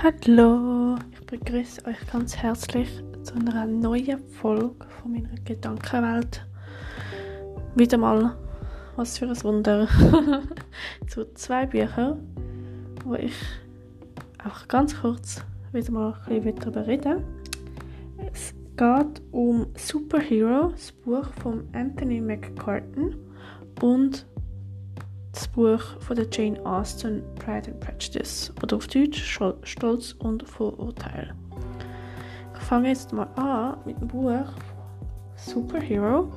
Hallo, ich begrüße euch ganz herzlich zu einer neuen Folge von meiner Gedankenwelt. Wieder mal, was für ein Wunder, zu zwei Büchern, wo ich auch ganz kurz wieder mal ein bisschen darüber reden Es geht um Superhero, das Buch von Anthony McCartan und das Buch von der Jane Austen Pride and Prejudice oder auf Deutsch Stolz und Vorurteil. Ich fange jetzt mal an mit dem Buch Superhero.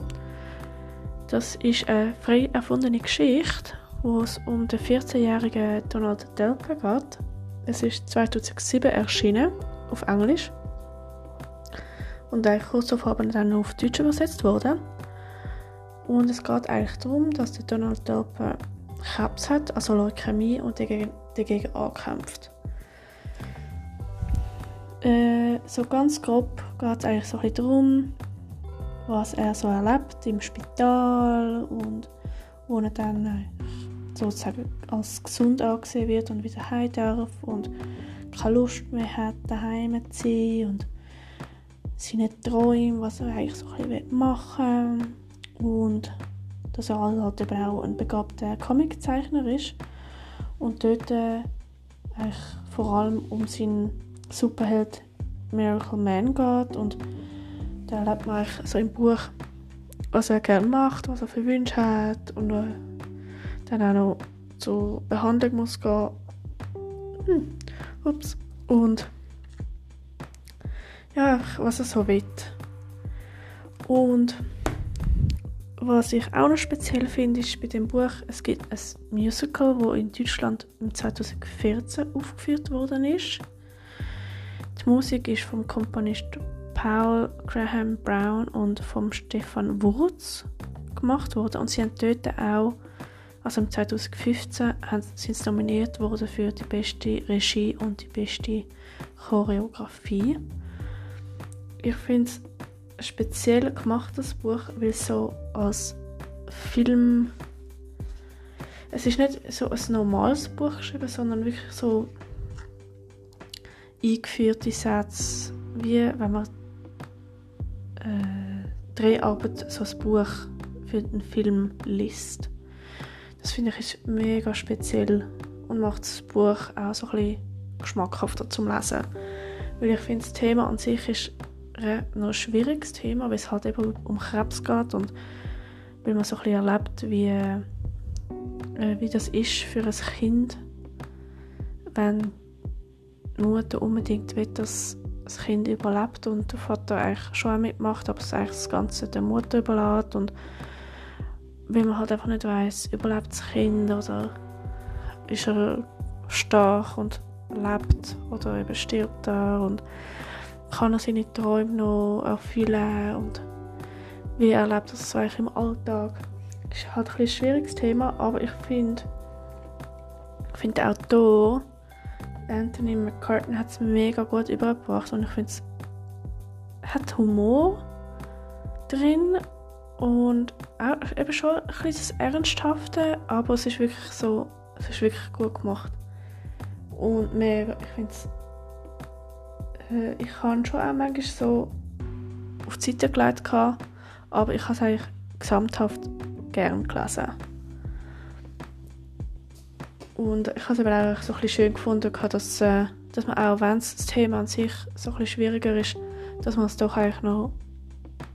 Das ist eine frei erfundene Geschichte, wo es um den 14-jährigen Donald Delka geht. Es ist 2007 erschienen auf Englisch und eigentlich kurz darauf dann auf Deutsch übersetzt worden. Und es geht eigentlich darum, dass der Donald Delpa Krebs hat, also Leukämie, und dagegen, dagegen ankämpft. Äh, so ganz grob geht es eigentlich so ein darum, was er so erlebt im Spital und wo er dann äh, sozusagen als gesund angesehen wird und wieder heim darf und keine Lust mehr hat, daheim zu sein und seine Träume, was er eigentlich so ein bisschen machen will und dass er halt eben auch ein begabter Comiczeichner ist und dort äh, vor allem um seinen Superheld Miracle Man geht und da erlebt man so im Buch, was er gerne macht, was er für Wünsche hat und äh, dann auch noch zur Behandlung muss gehen. Hm. Ups. Und ja, was er so will. Und was ich auch noch speziell finde, ist bei dem Buch, es gibt ein Musical, wo in Deutschland im 2014 aufgeführt worden ist. Die Musik ist vom Komponist Paul Graham Brown und vom Stefan Wurz gemacht worden und sie haben dort auch, also im 2015, sind sie nominiert worden für die beste Regie und die beste Choreografie. Ich finde es speziell gemacht, das Buch, weil so als Film. Es ist nicht so ein normales Buch geschrieben, sondern wirklich so eingeführte Sätze, wie wenn man äh, Dreharbeit so ein Buch für den Film liest. Das finde ich ist mega speziell und macht das Buch auch so ein bisschen geschmackhafter zum Lesen. Weil ich finde, das Thema an sich ist noch ein schwieriges Thema, weil es halt eben um Krebs geht und weil man so ein bisschen erlebt, wie, äh, wie das ist für ein Kind, wenn die Mutter unbedingt will, dass das Kind überlebt und der Vater eigentlich schon mitmacht, aber es eigentlich das Ganze der Mutter überlässt und weil man halt einfach nicht weiß, überlebt das Kind oder ist er stark und lebt oder eben stirbt er und kann er seine Träume noch erfüllen und wie erlebt er das eigentlich im Alltag. Das ist halt ein, ein schwieriges Thema, aber ich finde, ich finde der Autor Anthony McCartan hat es mega gut übergebracht und ich finde es hat Humor drin und auch eben schon ein bisschen das Ernsthafte, aber es ist wirklich so, es ist wirklich gut gemacht. Und mehr, ich finde es äh, ich habe schon auch manchmal so auf die Seite gelegt, aber ich habe es eigentlich gesamthaft gern gelesen. Und ich habe es eben auch so ein bisschen schön gefunden, dass, äh, dass man auch, wenn das Thema an sich so ein bisschen schwieriger ist, dass man es doch eigentlich noch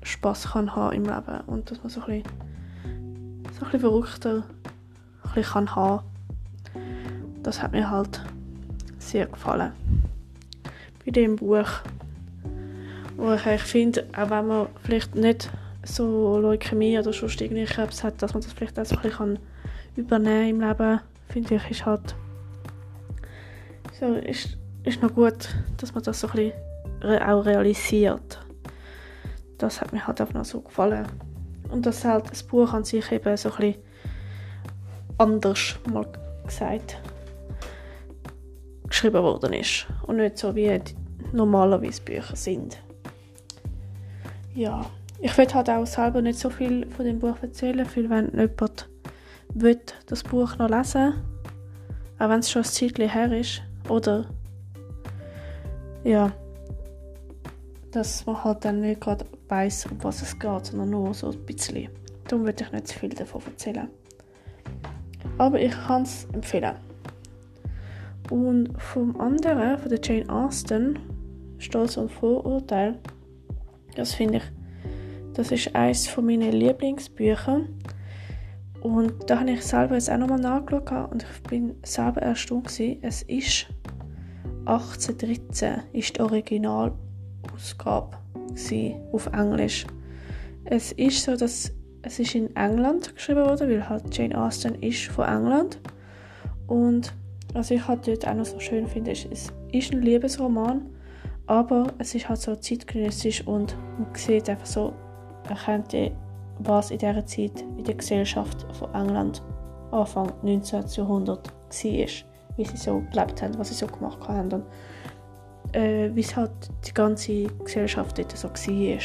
Spass kann haben im Leben und dass man so ein bisschen, so ein bisschen verrückter ein bisschen kann haben. Das hat mir halt sehr gefallen bei dem Buch. Wo ich finde, auch wenn man vielleicht nicht so Leukämie oder schon irgendwie Krebs hat, dass man das vielleicht auch so ein bisschen übernehmen im Leben, finde ich, ist halt so, ist, ist noch gut, dass man das so ein bisschen auch realisiert. Das hat mir halt auch noch so gefallen. Und dass halt das Buch an sich eben so ein bisschen anders mal gesagt geschrieben worden ist und nicht so wie normalerweise Bücher sind. Ja, ich will halt auch selber nicht so viel von dem Buch erzählen, weil wenn jemand will, das Buch noch lesen auch wenn es schon ein Zeitchen her ist, oder ja, dass man halt dann nicht gerade weiß, um was es geht, sondern nur so ein bisschen. Darum würde ich nicht zu viel davon erzählen. Aber ich kann es empfehlen. Und vom anderen, von der Jane Austen, Stolz und Vorurteil, das finde ich, das ist eines von meinen Lieblingsbüchern. Und da habe ich selber jetzt auch nochmal nachgeschaut und ich bin selber erstaunt gewesen. Es ist 1813 ist die Originalausgabe auf Englisch. Es ist so, dass es ist in England geschrieben wurde, weil halt Jane Austen ist von England. Und was ich halt dort auch noch so schön finde, ist, es ist ein Liebesroman, aber es ist halt so zeitgenössisch und man sieht einfach so, erkennt was in dieser Zeit in der Gesellschaft von England Anfang 19. Jahrhundert war, wie sie so gelebt haben, was sie so gemacht haben und äh, wie es halt die ganze Gesellschaft dort so war,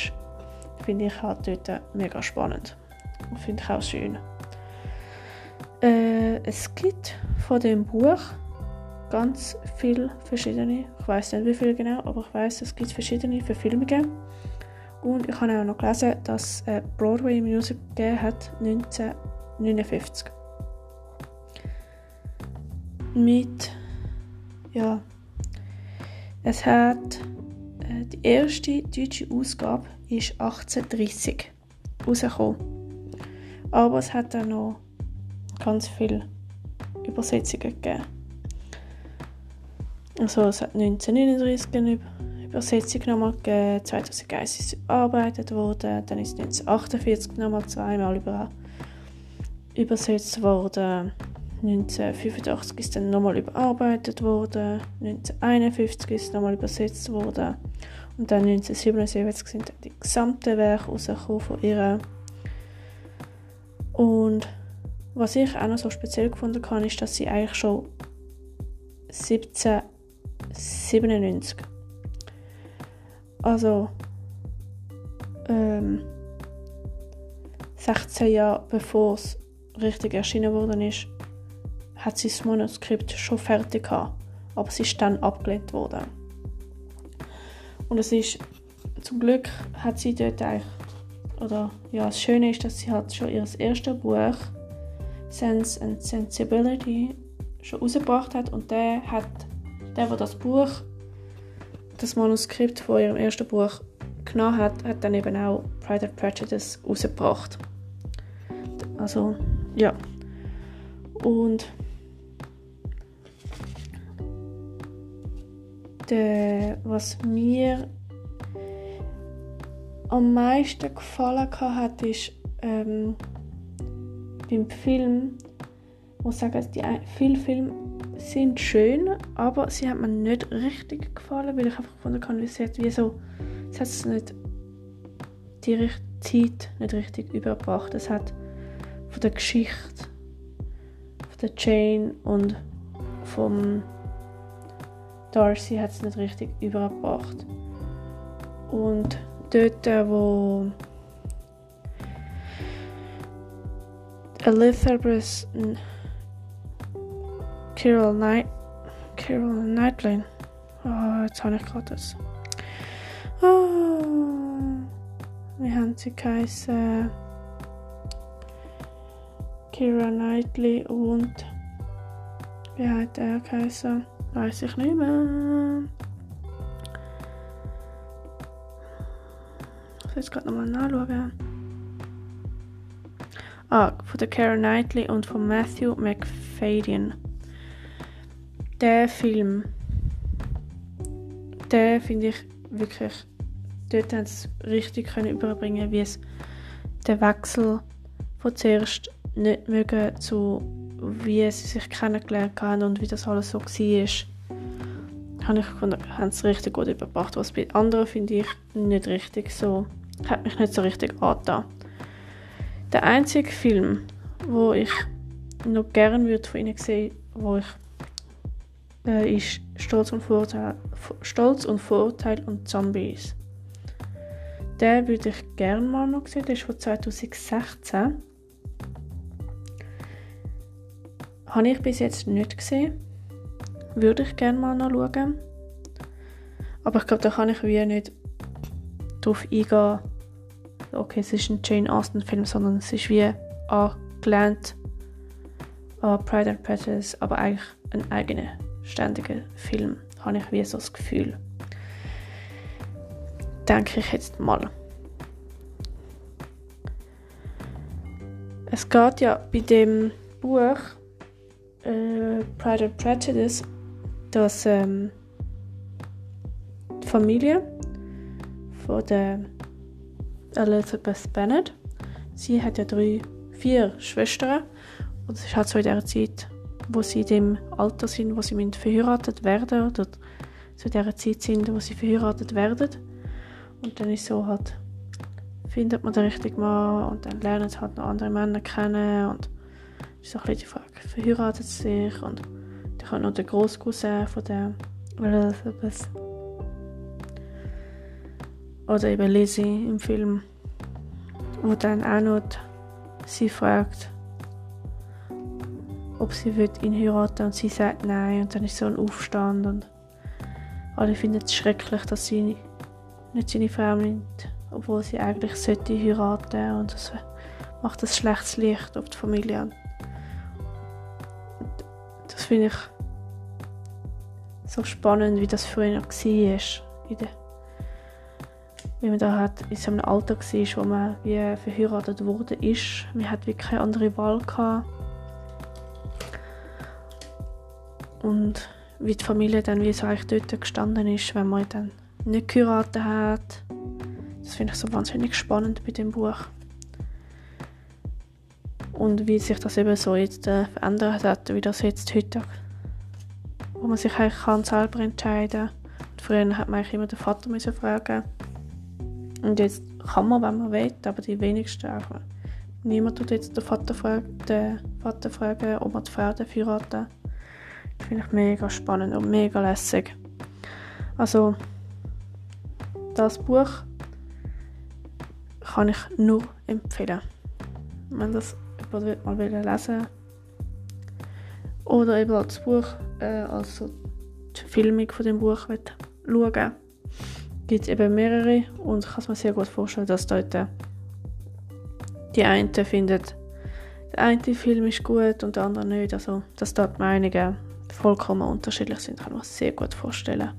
finde ich halt dort mega spannend und finde ich auch schön. Äh, es gibt von dem Buch ganz viele verschiedene, ich weiß nicht wie viele genau, aber ich weiß, es gibt verschiedene Verfilmungen. Und ich habe auch noch gelesen, dass ein Broadway Music gegeben hat 1959. Mit, ja, es hat, äh, die erste deutsche Ausgabe ist 1830 rausgekommen. Aber es hat auch noch ganz viele Übersetzungen gegeben. Also es hat 1939 eine Übersetzung nochmal gegeben, 2001 ist es überarbeitet worden, dann ist 1948 nochmal zweimal über, übersetzt worden, 1985 ist dann nochmal überarbeitet worden, 1951 ist nochmal übersetzt worden. Und dann 1977 sind dann die gesamten Werke rausgekommen von ihr. Und was ich auch noch so speziell gefunden habe, ist, dass sie eigentlich schon 1797, also ähm, 16 Jahre bevor es richtig erschienen worden ist, hat sie das Manuskript schon fertig gehabt, aber es ist dann abgelehnt worden. Und es ist zum Glück hat sie dort eigentlich oder ja, das Schöne ist, dass sie hat schon ihr erstes Buch Sense and Sensibility schon rausgebracht hat und der hat, der, der das Buch, das Manuskript von ihrem ersten Buch genommen hat, hat dann eben auch Pride and Prejudice rausgebracht. Also, ja. Und der, was mir am meisten gefallen hat, ist ähm, beim Film, muss sagen, die, viele Filme sind schön, aber sie haben mir nicht richtig gefallen, weil ich einfach gefunden habe, sie hat wie es hat nicht die Zeit nicht richtig überbracht. Es hat von der Geschichte, von der Jane und vom Darcy hat es nicht richtig überbracht. Und dort, wo Elizabeth Carol Knight Carol Knightley. Oh, jetzt habe ich gerade das. Oh, wie haben sie geheißen? Kira Knightley und wie hat er geheißen? Weiß ich nicht mehr. Ich muss jetzt gerade nochmal nachschauen. Ah, von der Karen Knightley und von Matthew McFadden. Der Film, der finde ich wirklich, dort haben sie richtig können überbringen, wie es der Wechsel von zuerst nicht mögen zu wie sie sich kennengelernt haben und wie das alles so war, habe ich gefunden, haben sie richtig gut überbracht. Was bei anderen finde ich nicht richtig so, hat mich nicht so richtig angetan. Der einzige Film, wo ich noch gerne würde von ihnen sehen, wo ich äh, ist Stolz und Vorurteil, Stolz und Vorurteil und Zombies. Den würde ich gerne mal noch sehen. Der ist von 2016. Habe ich bis jetzt nicht gesehen. Würde ich gerne mal noch schauen. Aber ich glaube, da kann ich wie nicht darauf eingehen, okay, es ist ein Jane Austen-Film, sondern es ist wie angelehnt an Pride and Prejudice, aber eigentlich ein eigener, ständiger Film, habe ich wie so das Gefühl. Denke ich jetzt mal. Es geht ja bei dem Buch äh, Pride and Prejudice, dass ähm, die Familie von der Elizabeth Bennet, sie hat ja drei, vier Schwestern und es ist halt so in der Zeit, wo sie in dem Alter sind, wo sie verheiratet werden oder zu der Zeit sind, wo sie verheiratet werden. Und dann ist so halt, findet man den richtigen Mann und dann lernen sie halt noch andere Männer kennen und ist so ein bisschen die Frage, verheiratet sie sich und dann kommt noch der Großcousin von der Elizabeth oder eben Lizzie im Film, wo dann auch noch sie fragt, ob sie ihn heiraten und sie sagt nein und dann ist so ein Aufstand und alle finden es schrecklich, dass sie nicht seine Frau nimmt, obwohl sie eigentlich sollte heiraten und das macht ein schlechtes Licht auf die Familie. Und das finde ich so spannend, wie das früher noch war. In wie man da hat in so einem Alter war, wo man wie verheiratet wurde. Man hat wirklich keine andere Wahl gehabt. Und wie die Familie dann wie so eigentlich dort gestanden ist, wenn man dann nicht geheiratet hat. Das finde ich so wahnsinnig spannend bei dem Buch. Und wie sich das eben so jetzt äh, verändert hat, wie das jetzt heute, wo man sich eigentlich kann selber entscheiden kann. Früher hat man eigentlich immer den Vater müssen fragen. Und jetzt kann man, wenn man will, aber die wenigsten auch. Niemand tut jetzt den Vater, fragen, den Vater fragen, ob man die Frau heiraten Finde ich mega spannend und mega lässig. Also, das Buch kann ich nur empfehlen. Wenn das jemand mal lesen oder eben das Buch, äh, also die Filmung von dem Buch schauen gibt es eben mehrere und ich kann mir sehr gut vorstellen, dass dort die einen finden, der eine Film ist gut und der andere nicht. Also, dass dort Meinungen vollkommen unterschiedlich sind, kann ich mir sehr gut vorstellen.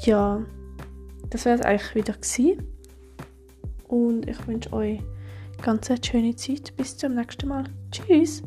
Ja, das wäre es eigentlich wieder gewesen. Und ich wünsche euch ganz eine schöne Zeit. Bis zum nächsten Mal. Tschüss!